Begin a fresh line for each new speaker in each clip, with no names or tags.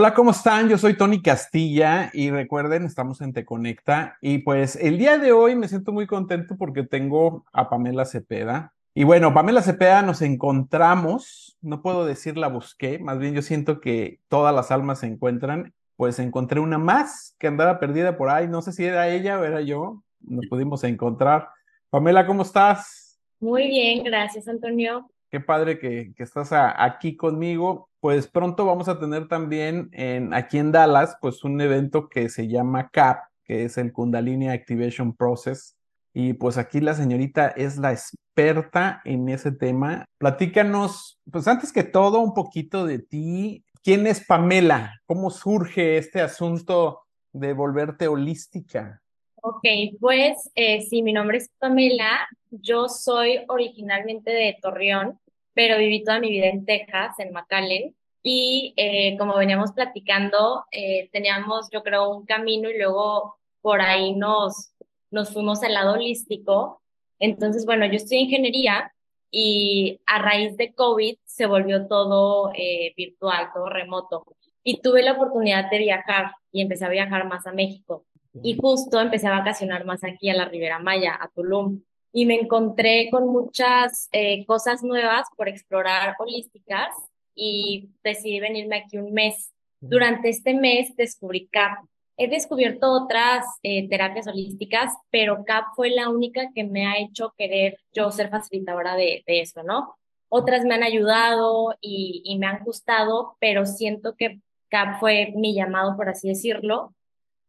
Hola, ¿cómo están? Yo soy Tony Castilla y recuerden, estamos en Te Conecta y pues el día de hoy me siento muy contento porque tengo a Pamela Cepeda. Y bueno, Pamela Cepeda nos encontramos, no puedo decir la busqué, más bien yo siento que todas las almas se encuentran, pues encontré una más que andaba perdida por ahí, no sé si era ella o era yo, nos pudimos encontrar. Pamela, ¿cómo estás?
Muy bien, gracias Antonio.
Qué padre que, que estás aquí conmigo pues pronto vamos a tener también en, aquí en Dallas, pues un evento que se llama CAP, que es el Kundalini Activation Process. Y pues aquí la señorita es la experta en ese tema. Platícanos, pues antes que todo, un poquito de ti. ¿Quién es Pamela? ¿Cómo surge este asunto de volverte holística?
Ok, pues eh, sí, mi nombre es Pamela. Yo soy originalmente de Torreón, pero viví toda mi vida en Texas, en McAllen, y eh, como veníamos platicando, eh, teníamos, yo creo, un camino y luego por ahí nos, nos fuimos al lado holístico. Entonces, bueno, yo en ingeniería y a raíz de COVID se volvió todo eh, virtual, todo remoto. Y tuve la oportunidad de viajar y empecé a viajar más a México. Y justo empecé a vacacionar más aquí a la Ribera Maya, a Tulum y me encontré con muchas eh, cosas nuevas por explorar holísticas y decidí venirme aquí un mes. Durante este mes descubrí CAP. He descubierto otras eh, terapias holísticas, pero CAP fue la única que me ha hecho querer yo ser facilitadora de, de eso, ¿no? Otras me han ayudado y, y me han gustado, pero siento que CAP fue mi llamado, por así decirlo,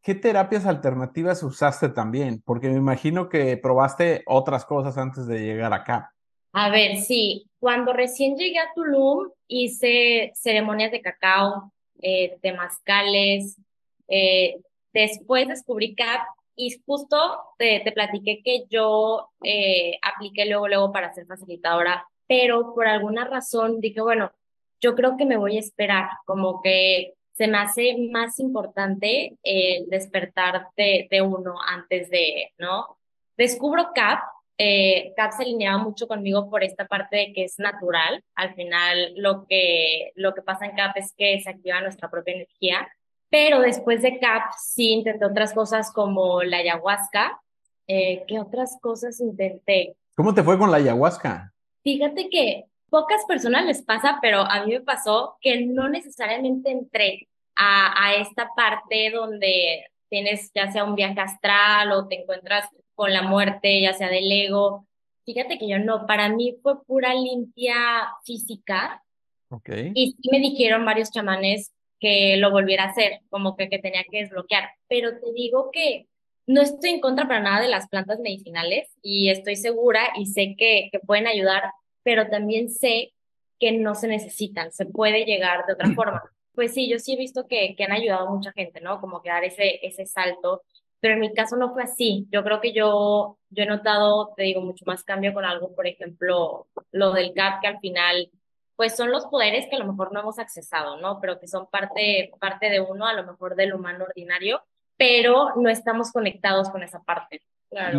¿Qué terapias alternativas usaste también? Porque me imagino que probaste otras cosas antes de llegar acá.
A ver, sí, cuando recién llegué a Tulum hice ceremonias de cacao, eh, temazcales, eh, después descubrí CAP y justo te, te platiqué que yo eh, apliqué luego, luego para ser facilitadora, pero por alguna razón dije, bueno, yo creo que me voy a esperar, como que se me hace más importante el despertar de, de uno antes de, ¿no? Descubro CAP, eh, CAP se alineaba mucho conmigo por esta parte de que es natural. Al final, lo que, lo que pasa en CAP es que se activa nuestra propia energía. Pero después de CAP, sí intenté otras cosas como la ayahuasca. Eh, ¿Qué otras cosas intenté?
¿Cómo te fue con la ayahuasca?
Fíjate que pocas personas les pasa, pero a mí me pasó que no necesariamente entré a, esta parte donde tienes ya sea un viaje astral o te encuentras con la muerte, ya sea del ego. Fíjate que yo no, para mí fue pura limpia física.
Okay.
Y sí me dijeron varios chamanes que lo volviera a hacer, como que, que tenía que desbloquear. Pero te digo que no estoy en contra para nada de las plantas medicinales y estoy segura y sé que, que pueden ayudar, pero también sé que no se necesitan, se puede llegar de otra forma pues sí, yo sí he visto que, que han ayudado a mucha gente, ¿no? Como que dar ese, ese salto, pero en mi caso no fue así. Yo creo que yo, yo he notado, te digo, mucho más cambio con algo, por ejemplo, lo del GAP, que al final, pues son los poderes que a lo mejor no hemos accesado, ¿no? Pero que son parte, parte de uno, a lo mejor del humano ordinario, pero no estamos conectados con esa parte.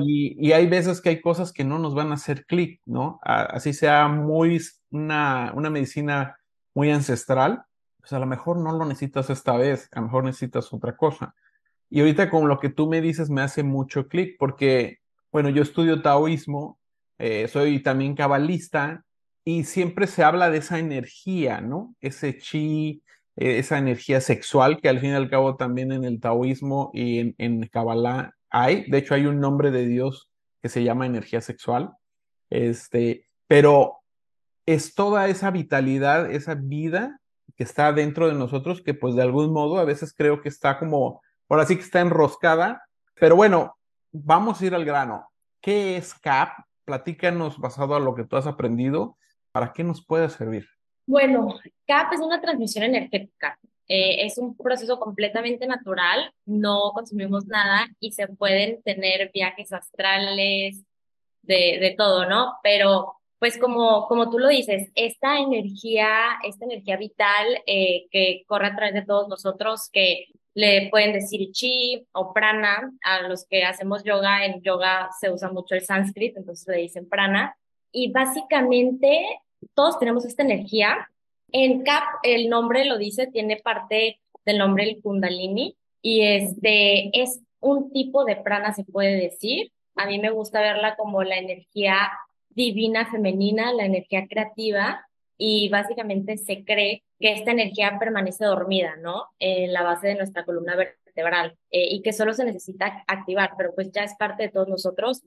Y, y hay veces que hay cosas que no nos van a hacer clic, ¿no? Así sea muy una, una medicina muy ancestral, pues a lo mejor no lo necesitas esta vez, a lo mejor necesitas otra cosa. Y ahorita con lo que tú me dices me hace mucho clic porque, bueno, yo estudio taoísmo, eh, soy también cabalista y siempre se habla de esa energía, ¿no? Ese chi, eh, esa energía sexual que al fin y al cabo también en el taoísmo y en, en Kabbalah hay. De hecho, hay un nombre de Dios que se llama energía sexual. Este, pero es toda esa vitalidad, esa vida que está dentro de nosotros, que pues de algún modo a veces creo que está como, ahora sí que está enroscada, pero bueno, vamos a ir al grano. ¿Qué es CAP? Platícanos basado a lo que tú has aprendido, ¿para qué nos puede servir?
Bueno, CAP es una transmisión energética. Eh, es un proceso completamente natural, no consumimos nada y se pueden tener viajes astrales, de, de todo, ¿no? Pero pues como, como tú lo dices, esta energía, esta energía vital eh, que corre a través de todos nosotros, que le pueden decir chi o prana, a los que hacemos yoga, en yoga se usa mucho el sánscrito, entonces le dicen prana, y básicamente todos tenemos esta energía. En CAP, el nombre lo dice, tiene parte del nombre el Kundalini y este es un tipo de prana, se puede decir. A mí me gusta verla como la energía divina femenina, la energía creativa y básicamente se cree que esta energía permanece dormida, ¿no? En la base de nuestra columna vertebral eh, y que solo se necesita activar, pero pues ya es parte de todos nosotros.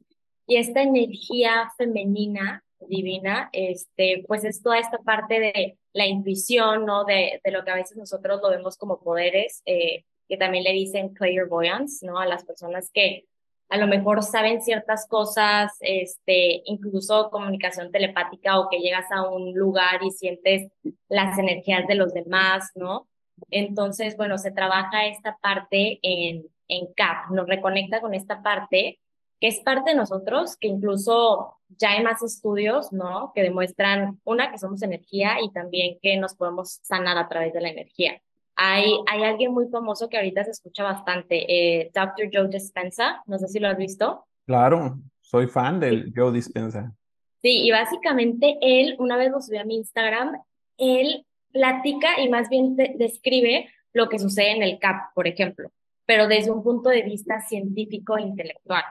Y esta energía femenina divina, este, pues es toda esta parte de la intuición, ¿no? De, de lo que a veces nosotros lo vemos como poderes, eh, que también le dicen clairvoyance, ¿no? A las personas que a lo mejor saben ciertas cosas, este, incluso comunicación telepática o que llegas a un lugar y sientes las energías de los demás, ¿no? Entonces, bueno, se trabaja esta parte en, en CAP, nos reconecta con esta parte que es parte de nosotros, que incluso ya hay más estudios, ¿no? Que demuestran, una, que somos energía y también que nos podemos sanar a través de la energía. Hay, hay alguien muy famoso que ahorita se escucha bastante, eh, Dr. Joe Dispenza, no sé si lo has visto.
Claro, soy fan del Joe Dispenza.
Sí, y básicamente él, una vez lo subí a mi Instagram, él platica y más bien describe lo que sucede en el CAP, por ejemplo, pero desde un punto de vista científico e intelectual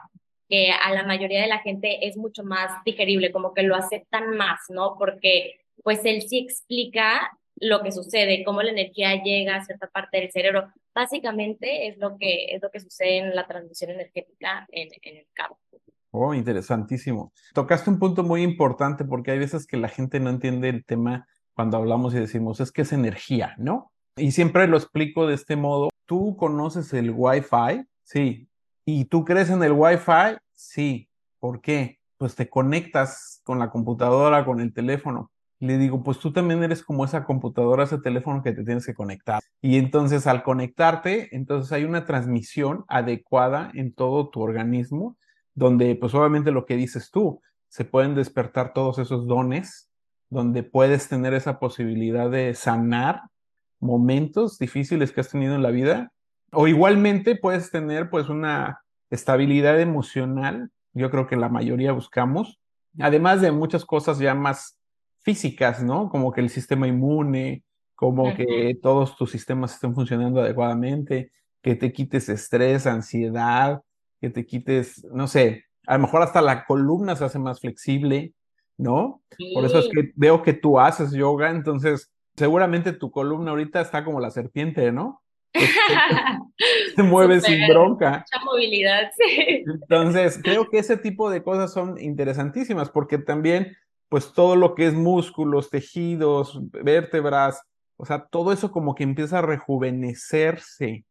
a la mayoría de la gente es mucho más digerible, como que lo aceptan más, ¿no? Porque pues él sí explica lo que sucede, cómo la energía llega a cierta parte del cerebro. Básicamente es lo que, es lo que sucede en la transmisión energética en, en el campo.
Oh, interesantísimo. Tocaste un punto muy importante porque hay veces que la gente no entiende el tema cuando hablamos y decimos, es que es energía, ¿no? Y siempre lo explico de este modo. ¿Tú conoces el Wi-Fi? Sí. ¿Y tú crees en el Wi-Fi? Sí. ¿Por qué? Pues te conectas con la computadora, con el teléfono le digo, pues tú también eres como esa computadora, ese teléfono que te tienes que conectar. Y entonces al conectarte, entonces hay una transmisión adecuada en todo tu organismo, donde pues obviamente lo que dices tú, se pueden despertar todos esos dones, donde puedes tener esa posibilidad de sanar momentos difíciles que has tenido en la vida, o igualmente puedes tener pues una estabilidad emocional, yo creo que la mayoría buscamos, además de muchas cosas ya más físicas, ¿no? Como que el sistema inmune, como que todos tus sistemas estén funcionando adecuadamente, que te quites estrés, ansiedad, que te quites, no sé, a lo mejor hasta la columna se hace más flexible, ¿no? Por eso es que veo que tú haces yoga, entonces seguramente tu columna ahorita está como la serpiente, ¿no? se mueve sin bronca.
Mucha movilidad, sí.
Entonces, creo que ese tipo de cosas son interesantísimas porque también pues todo lo que es músculos, tejidos, vértebras, o sea, todo eso como que empieza a rejuvenecerse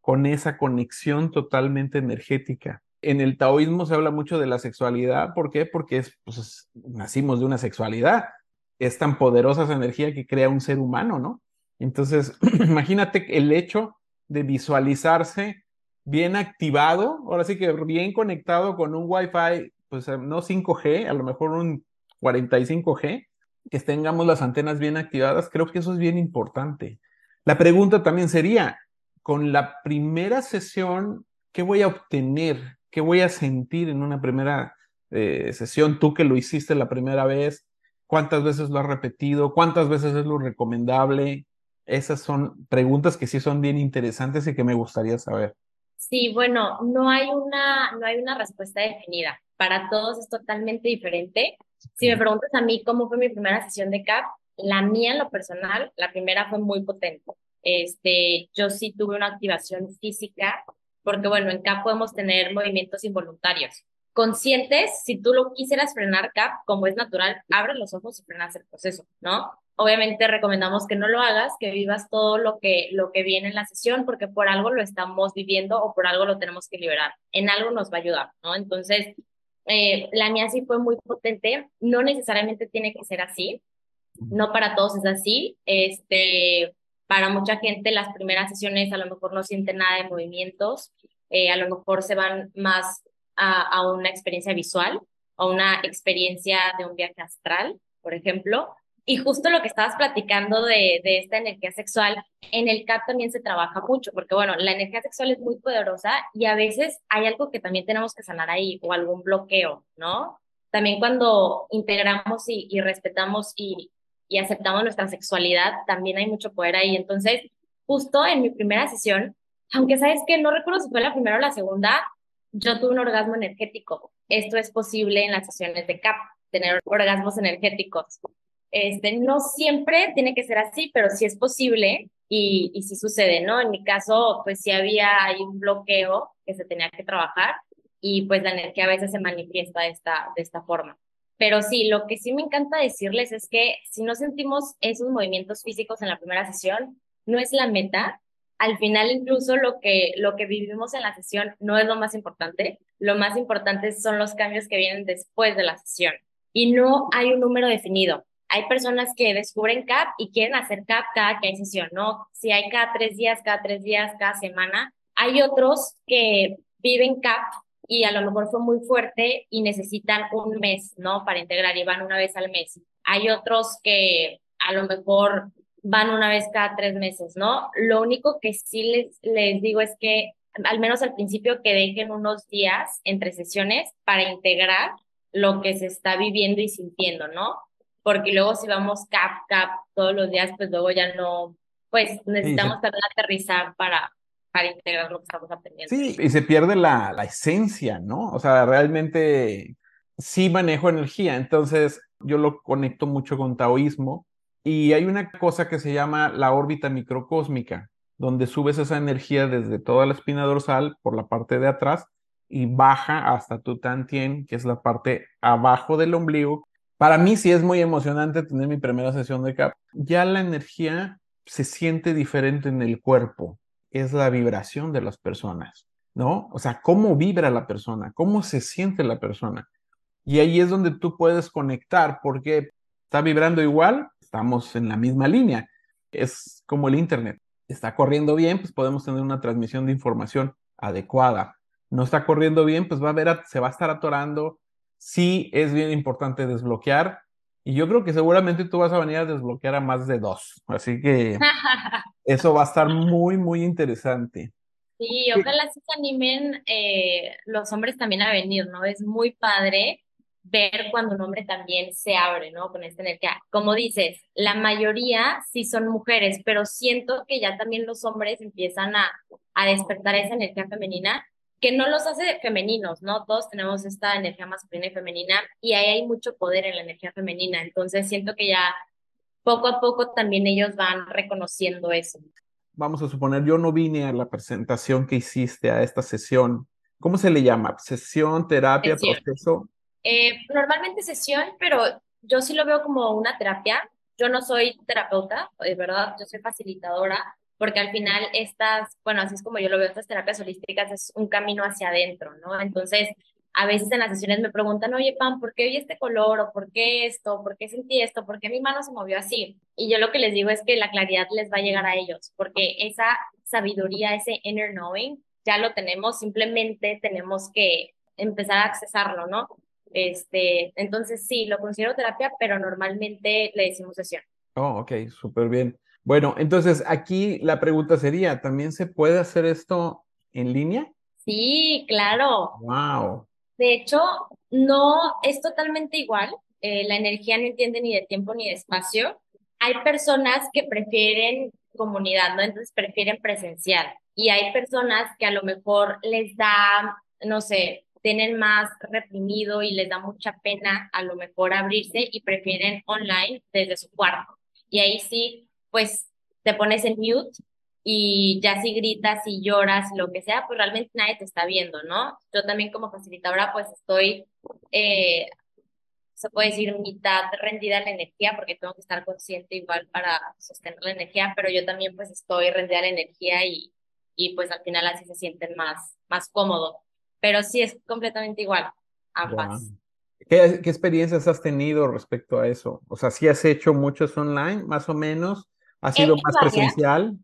con esa conexión totalmente energética. En el taoísmo se habla mucho de la sexualidad, ¿por qué? Porque es, pues, nacimos de una sexualidad, es tan poderosa esa energía que crea un ser humano, ¿no? Entonces, imagínate el hecho de visualizarse bien activado, ahora sí que bien conectado con un Wi-Fi, pues no 5G, a lo mejor un 45G, que tengamos las antenas bien activadas, creo que eso es bien importante. La pregunta también sería, con la primera sesión, ¿qué voy a obtener? ¿Qué voy a sentir en una primera eh, sesión? Tú que lo hiciste la primera vez, ¿cuántas veces lo has repetido? ¿Cuántas veces es lo recomendable? Esas son preguntas que sí son bien interesantes y que me gustaría saber.
Sí, bueno, no hay una, no hay una respuesta definida. Para todos es totalmente diferente. Si me preguntas a mí cómo fue mi primera sesión de CAP, la mía en lo personal, la primera fue muy potente. Este, yo sí tuve una activación física, porque bueno, en CAP podemos tener movimientos involuntarios. Conscientes, si tú lo quisieras frenar CAP, como es natural, abre los ojos y frenas el proceso, ¿no? Obviamente recomendamos que no lo hagas, que vivas todo lo que, lo que viene en la sesión, porque por algo lo estamos viviendo o por algo lo tenemos que liberar. En algo nos va a ayudar, ¿no? Entonces, eh, la mía sí fue muy potente, no necesariamente tiene que ser así, no para todos es así, este, para mucha gente las primeras sesiones a lo mejor no sienten nada de movimientos, eh, a lo mejor se van más a, una experiencia visual, a una experiencia de un viaje astral, por ejemplo, y justo lo que estabas platicando de, esta energía sexual, en el CAP también se trabaja mucho, porque bueno, la energía sexual es muy poderosa y a veces hay algo que también tenemos que sanar ahí o algún bloqueo, ¿no? También cuando integramos y, y respetamos y, y aceptamos nuestra sexualidad, también hay mucho poder ahí. Entonces, justo en mi primera sesión, aunque sabes que no recuerdo si fue la primera o la segunda, yo tuve un orgasmo energético. Esto es posible en las sesiones de CAP, tener orgasmos energéticos. Este, no siempre tiene que ser así, pero sí es posible y, y sí sucede, ¿no? En mi caso, pues sí había ahí un bloqueo que se tenía que trabajar y pues la energía a veces se manifiesta de esta, de esta forma. Pero sí, lo que sí me encanta decirles es que si no sentimos esos movimientos físicos en la primera sesión, no es la meta. Al final, incluso lo que, lo que vivimos en la sesión no es lo más importante. Lo más importante son los cambios que vienen después de la sesión. Y no hay un número definido. Hay personas que descubren CAP y quieren hacer CAP cada que hay sesión, ¿no? Si hay cada tres días, cada tres días, cada semana. Hay otros que viven CAP y a lo mejor fue muy fuerte y necesitan un mes, ¿no? Para integrar y van una vez al mes. Hay otros que a lo mejor van una vez cada tres meses, ¿no? Lo único que sí les, les digo es que al menos al principio que dejen unos días entre sesiones para integrar lo que se está viviendo y sintiendo, ¿no? Porque luego si vamos cap, cap todos los días, pues luego ya no, pues necesitamos también aterrizar para, para integrar lo que estamos aprendiendo.
Sí, y se pierde la, la esencia, ¿no? O sea, realmente sí manejo energía, entonces yo lo conecto mucho con taoísmo y hay una cosa que se llama la órbita microcósmica, donde subes esa energía desde toda la espina dorsal por la parte de atrás y baja hasta tu tantien, que es la parte abajo del ombligo. Para mí sí es muy emocionante tener mi primera sesión de CAP. Ya la energía se siente diferente en el cuerpo, es la vibración de las personas, ¿no? O sea, cómo vibra la persona, cómo se siente la persona. Y ahí es donde tú puedes conectar, porque está vibrando igual, estamos en la misma línea. Es como el Internet. Está corriendo bien, pues podemos tener una transmisión de información adecuada. No está corriendo bien, pues va a ver, se va a estar atorando. Sí, es bien importante desbloquear. Y yo creo que seguramente tú vas a venir a desbloquear a más de dos. Así que eso va a estar muy, muy interesante.
Sí, ojalá se animen eh, los hombres también a venir, ¿no? Es muy padre ver cuando un hombre también se abre, ¿no? Con esta energía. Como dices, la mayoría sí son mujeres, pero siento que ya también los hombres empiezan a, a despertar esa energía femenina que no los hace femeninos, ¿no? Todos tenemos esta energía masculina y femenina y ahí hay mucho poder en la energía femenina. Entonces siento que ya poco a poco también ellos van reconociendo eso.
Vamos a suponer, yo no vine a la presentación que hiciste, a esta sesión. ¿Cómo se le llama? ¿Sesión, terapia, proceso?
Eh, normalmente sesión, pero yo sí lo veo como una terapia. Yo no soy terapeuta, de verdad, yo soy facilitadora, porque al final estas, bueno, así es como yo lo veo, estas terapias holísticas es un camino hacia adentro, ¿no? Entonces, a veces en las sesiones me preguntan, oye, Pam, ¿por qué vi este color? ¿O por qué esto? ¿Por qué sentí esto? ¿Por qué mi mano se movió así? Y yo lo que les digo es que la claridad les va a llegar a ellos, porque esa sabiduría, ese inner knowing, ya lo tenemos, simplemente tenemos que empezar a accesarlo, ¿no? Este, entonces sí, lo considero terapia, pero normalmente le decimos sesión.
Oh, ok, súper bien. Bueno, entonces aquí la pregunta sería, ¿también se puede hacer esto en línea?
Sí, claro.
Wow.
De hecho, no es totalmente igual. Eh, la energía no entiende ni de tiempo ni de espacio. Hay personas que prefieren comunidad, ¿no? Entonces prefieren presencial. Y hay personas que a lo mejor les da, no sé, tienen más reprimido y les da mucha pena a lo mejor abrirse y prefieren online desde su cuarto. Y ahí sí, pues te pones en mute y ya si gritas y lloras, lo que sea, pues realmente nadie te está viendo, ¿no? Yo también como facilitadora pues estoy, eh, se puede decir, mitad rendida en la energía porque tengo que estar consciente igual para sostener la energía, pero yo también pues estoy rendida en la energía y, y pues al final así se sienten más, más cómodos pero sí es completamente igual, ambas.
¿Qué, ¿Qué, experiencias has tenido respecto a eso? O sea, si has hecho muchos online, más o menos? ¿Ha sido más presencial?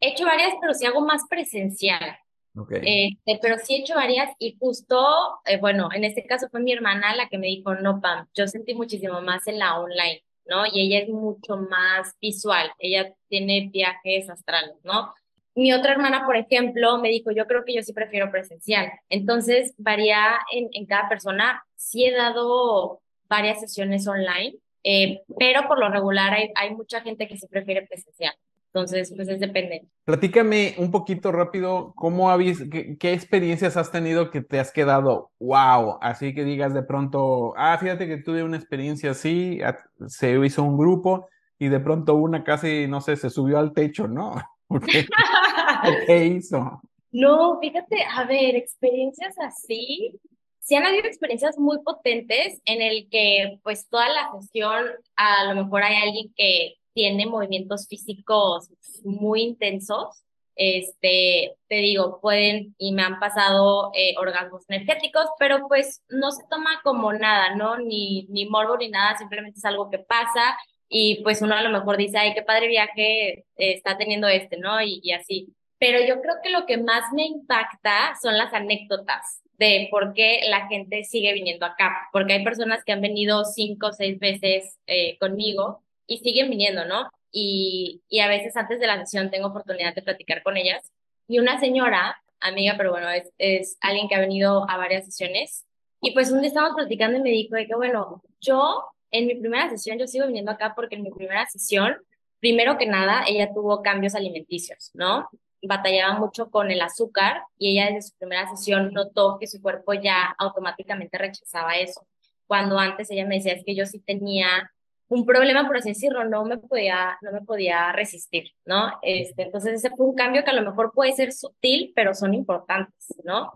He hecho varias, pero sí hago más presencial. Okay. Este, pero sí he hecho varias y justo, eh, bueno, en este caso fue mi hermana la que me dijo, no, Pam, yo sentí muchísimo más en la online, ¿no? Y ella es mucho más visual, ella tiene viajes astrales, ¿no? Mi otra hermana, por ejemplo, me dijo, yo creo que yo sí prefiero presencial. Entonces, varía en, en cada persona. Sí he dado varias sesiones online, eh, pero por lo regular hay, hay mucha gente que sí prefiere presencial. Entonces, pues es depende.
Platícame un poquito rápido, ¿cómo habéis, qué, qué, experiencias has tenido que te has quedado, wow, así que digas de pronto, ah, fíjate que tuve una experiencia así, se hizo un grupo y de pronto una casi, no sé, se subió al techo, ¿no? ¿Qué hizo?
No, fíjate, a ver, experiencias así, sí han habido experiencias muy potentes en el que pues toda la gestión, a lo mejor hay alguien que tiene movimientos físicos muy intensos, este, te digo, pueden y me han pasado eh, orgasmos energéticos, pero pues no se toma como nada, ¿no? Ni, ni morbo ni nada, simplemente es algo que pasa y pues uno a lo mejor dice, ay, qué padre viaje está teniendo este, ¿no? Y, y así. Pero yo creo que lo que más me impacta son las anécdotas de por qué la gente sigue viniendo acá, porque hay personas que han venido cinco o seis veces eh, conmigo y siguen viniendo, ¿no? Y, y a veces antes de la sesión tengo oportunidad de platicar con ellas. Y una señora, amiga, pero bueno, es, es alguien que ha venido a varias sesiones. Y pues un día estábamos platicando y me dijo de que, bueno, yo en mi primera sesión, yo sigo viniendo acá porque en mi primera sesión, primero que nada, ella tuvo cambios alimenticios, ¿no? Batallaba mucho con el azúcar y ella desde su primera sesión notó que su cuerpo ya automáticamente rechazaba eso. Cuando antes ella me decía es que yo sí tenía un problema, por así decirlo, no me podía, no me podía resistir, ¿no? Este, entonces ese fue un cambio que a lo mejor puede ser sutil, pero son importantes, ¿no?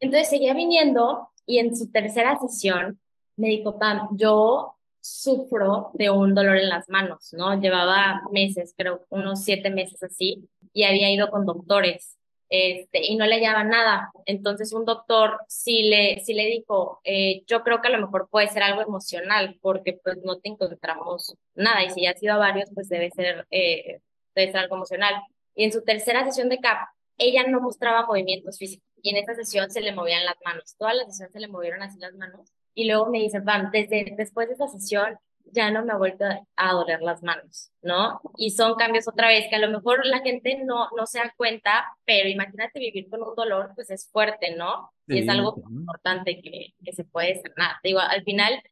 Entonces seguía viniendo y en su tercera sesión me dijo, Pam, yo sufro de un dolor en las manos, ¿no? Llevaba meses, creo unos siete meses así, y había ido con doctores este, y no le hallaba nada. Entonces un doctor sí le, sí le dijo, eh, yo creo que a lo mejor puede ser algo emocional porque pues no te encontramos nada y si ya has ido a varios pues debe ser, eh, debe ser algo emocional. Y en su tercera sesión de CAP, ella no mostraba movimientos físicos y en esa sesión se le movían las manos. Todas las sesiones se le movieron así las manos y luego me dice, Pam, desde después de esa sesión ya no me ha vuelto a doler las manos, ¿no? Y son cambios otra vez que a lo mejor la gente no, no se da cuenta, pero imagínate vivir con un dolor, pues es fuerte, ¿no? y es algo importante que, que se puede sanar. Digo, al final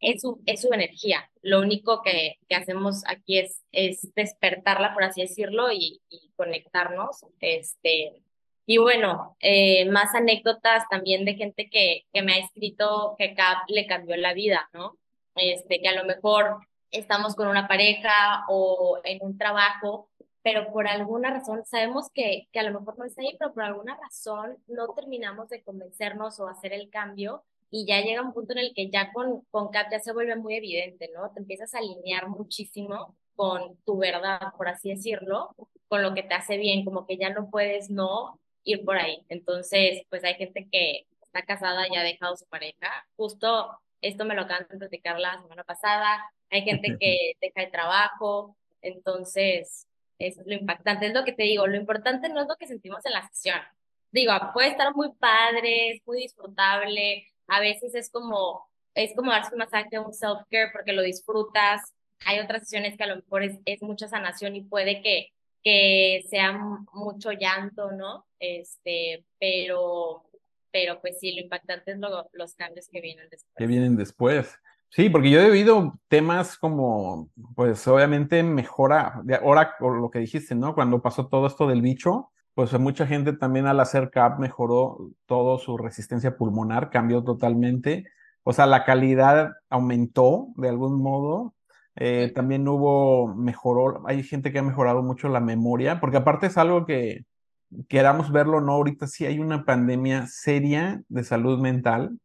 es su, es su energía. Lo único que, que hacemos aquí es, es despertarla, por así decirlo, y, y conectarnos. Este, y bueno, eh, más anécdotas también de gente que, que me ha escrito que CAP le cambió la vida, ¿no? Este, que a lo mejor estamos con una pareja o en un trabajo, pero por alguna razón sabemos que, que a lo mejor no está ahí, pero por alguna razón no terminamos de convencernos o hacer el cambio y ya llega un punto en el que ya con, con CAP ya se vuelve muy evidente, ¿no? Te empiezas a alinear muchísimo con tu verdad, por así decirlo, con lo que te hace bien, como que ya no puedes no ir por ahí. Entonces, pues hay gente que está casada y ha dejado su pareja. Justo esto me lo acaban de platicar la semana pasada. Hay gente que deja el trabajo. Entonces, eso es lo impactante. Es lo que te digo, lo importante no es lo que sentimos en la sesión. Digo, puede estar muy padre, es muy disfrutable. A veces es como, es como darse un masaje, un self-care porque lo disfrutas. Hay otras sesiones que a lo mejor es, es mucha sanación y puede que que sea mucho llanto, ¿no? Este, pero, pero pues sí, lo impactante es los cambios que vienen después.
Que vienen después. Sí, porque yo he oído temas como, pues obviamente mejora, ahora lo que dijiste, ¿no? Cuando pasó todo esto del bicho, pues mucha gente también al hacer CAP mejoró todo su resistencia pulmonar, cambió totalmente. O sea, la calidad aumentó de algún modo eh, también hubo, mejoró, hay gente que ha mejorado mucho la memoria, porque aparte es algo que queramos verlo, no, ahorita sí hay una pandemia seria de salud mental,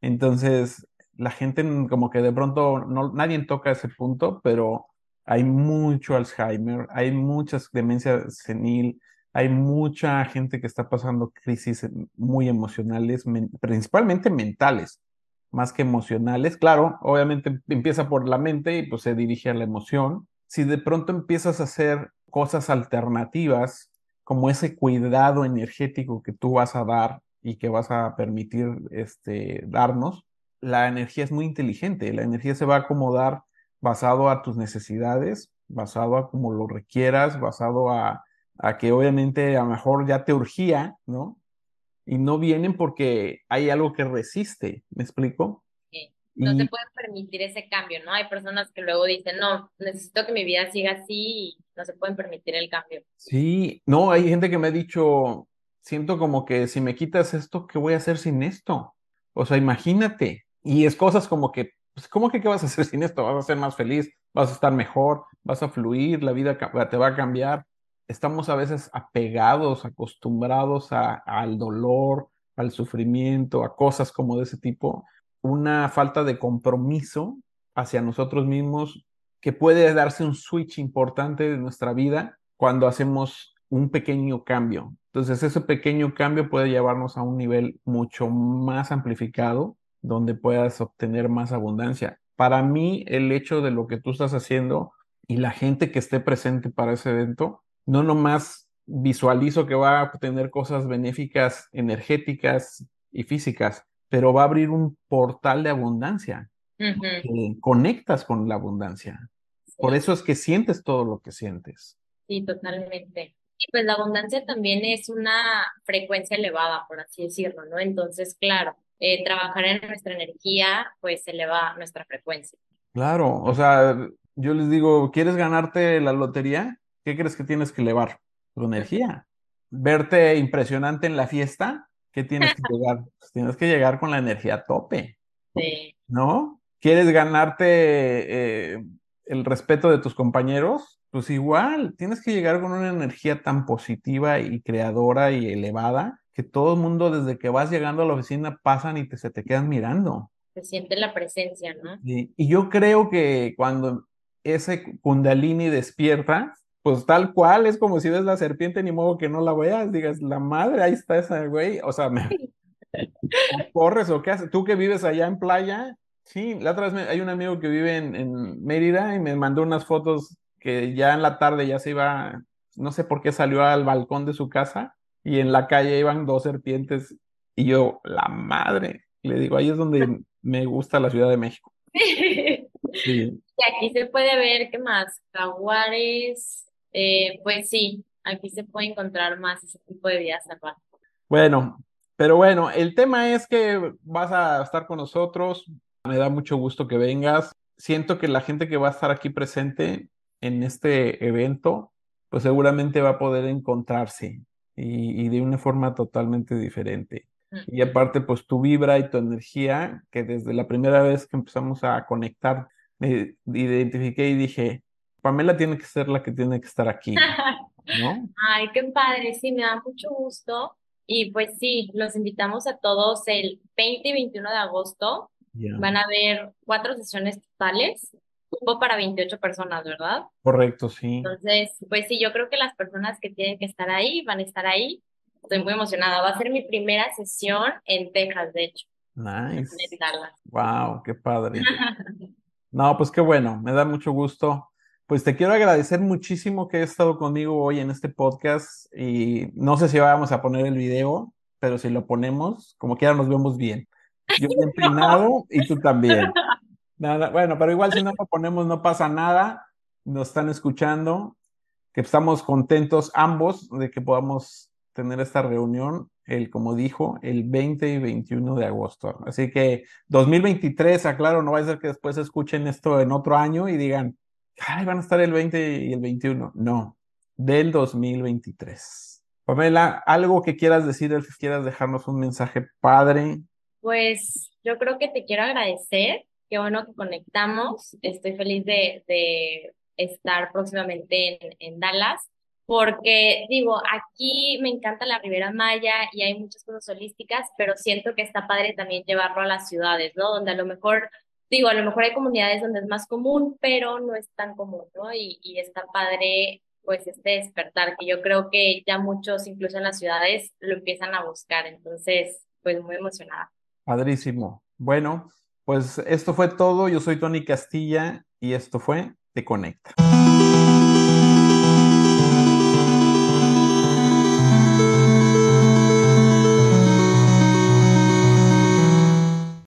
entonces la gente como que de pronto no, nadie toca ese punto, pero hay mucho Alzheimer, hay muchas demencia senil, hay mucha gente que está pasando crisis muy emocionales, principalmente mentales más que emocionales. Claro, obviamente empieza por la mente y pues se dirige a la emoción. Si de pronto empiezas a hacer cosas alternativas, como ese cuidado energético que tú vas a dar y que vas a permitir este, darnos, la energía es muy inteligente. La energía se va a acomodar basado a tus necesidades, basado a cómo lo requieras, basado a, a que obviamente a lo mejor ya te urgía, ¿no? y no vienen porque hay algo que resiste, ¿me explico?
no se puede permitir ese cambio, ¿no? Hay personas que luego dicen, no, necesito que mi vida siga así y no se pueden permitir el cambio.
Sí, no, hay gente que me ha dicho, siento como que si me quitas esto, ¿qué voy a hacer sin esto? O sea, imagínate. Y es cosas como que, pues, ¿cómo que qué vas a hacer sin esto? Vas a ser más feliz, vas a estar mejor, vas a fluir, la vida te va a cambiar. Estamos a veces apegados, acostumbrados a, al dolor, al sufrimiento, a cosas como de ese tipo, una falta de compromiso hacia nosotros mismos que puede darse un switch importante de nuestra vida cuando hacemos un pequeño cambio. Entonces, ese pequeño cambio puede llevarnos a un nivel mucho más amplificado, donde puedas obtener más abundancia. Para mí, el hecho de lo que tú estás haciendo y la gente que esté presente para ese evento, no nomás visualizo que va a obtener cosas benéficas, energéticas y físicas, pero va a abrir un portal de abundancia. conectas con la abundancia. Por eso es que sientes todo lo que sientes.
Sí, totalmente. Y pues la abundancia también es una frecuencia elevada, por así decirlo, ¿no? Entonces, claro, eh, trabajar en nuestra energía, pues eleva nuestra frecuencia.
Claro, o sea, yo les digo, ¿quieres ganarte la lotería? ¿Qué crees que tienes que elevar? Tu energía. Verte impresionante en la fiesta, ¿qué tienes que llegar? Pues tienes que llegar con la energía a tope.
Sí.
¿No? ¿Quieres ganarte eh, el respeto de tus compañeros? Pues igual, tienes que llegar con una energía tan positiva y creadora y elevada que todo el mundo desde que vas llegando a la oficina pasan y te, se te quedan mirando.
Se siente la presencia, ¿no?
Y, y yo creo que cuando ese kundalini despierta, pues tal cual, es como si ves la serpiente, ni modo que no la veas, digas, la madre, ahí está esa güey, o sea, me... corres o qué haces? Tú que vives allá en playa, sí, la otra vez hay un amigo que vive en, en Mérida y me mandó unas fotos que ya en la tarde ya se iba, no sé por qué salió al balcón de su casa y en la calle iban dos serpientes y yo, la madre, le digo, ahí es donde me gusta la Ciudad de México.
Sí. Y aquí se puede ver, ¿qué más? Jaguares, eh, pues sí, aquí se puede encontrar más ese tipo de vida salvajes.
Bueno, pero bueno, el tema es que vas a estar con nosotros. Me da mucho gusto que vengas. Siento que la gente que va a estar aquí presente en este evento, pues seguramente va a poder encontrarse y, de una forma totalmente diferente. Y aparte, pues tu vibra y tu energía, que desde la primera vez que empezamos a conectar, me identifiqué y dije, Pamela tiene que ser la que tiene que estar aquí, ¿no?
Ay, qué padre, sí, me da mucho gusto. Y pues sí, los invitamos a todos el 20 y 21 de agosto. Van a haber cuatro sesiones totales cupo para 28 personas, ¿verdad?
Correcto, sí.
Entonces, pues sí, yo creo que las personas que tienen que estar ahí van a estar ahí. Estoy muy emocionada. Va a ser mi primera sesión en Texas, de hecho.
Nice. Wow, qué padre. no, pues qué bueno, me da mucho gusto. Pues te quiero agradecer muchísimo que hayas estado conmigo hoy en este podcast y no sé si vamos a poner el video, pero si lo ponemos, como quiera nos vemos bien. Yo bien peinado y tú también. Nada, bueno, pero igual si no lo ponemos no pasa nada. Nos están escuchando, que estamos contentos ambos de que podamos tener esta reunión, el, como dijo, el 20 y 21 de agosto. Así que 2023, aclaro, no va a ser que después escuchen esto en otro año y digan, ay, van a estar el 20 y el 21. No, del 2023. Pamela, algo que quieras decir, que quieras dejarnos un mensaje padre.
Pues yo creo que te quiero agradecer Qué bueno que conectamos. Estoy feliz de, de estar próximamente en, en Dallas porque digo, aquí me encanta la Ribera Maya y hay muchas cosas holísticas, pero siento que está padre también llevarlo a las ciudades, ¿no? Donde a lo mejor, digo, a lo mejor hay comunidades donde es más común, pero no es tan común, ¿no? Y, y está padre, pues, este despertar, que yo creo que ya muchos, incluso en las ciudades, lo empiezan a buscar. Entonces, pues, muy emocionada.
Padrísimo. Bueno, pues esto fue todo. Yo soy Tony Castilla y esto fue Te Conecta.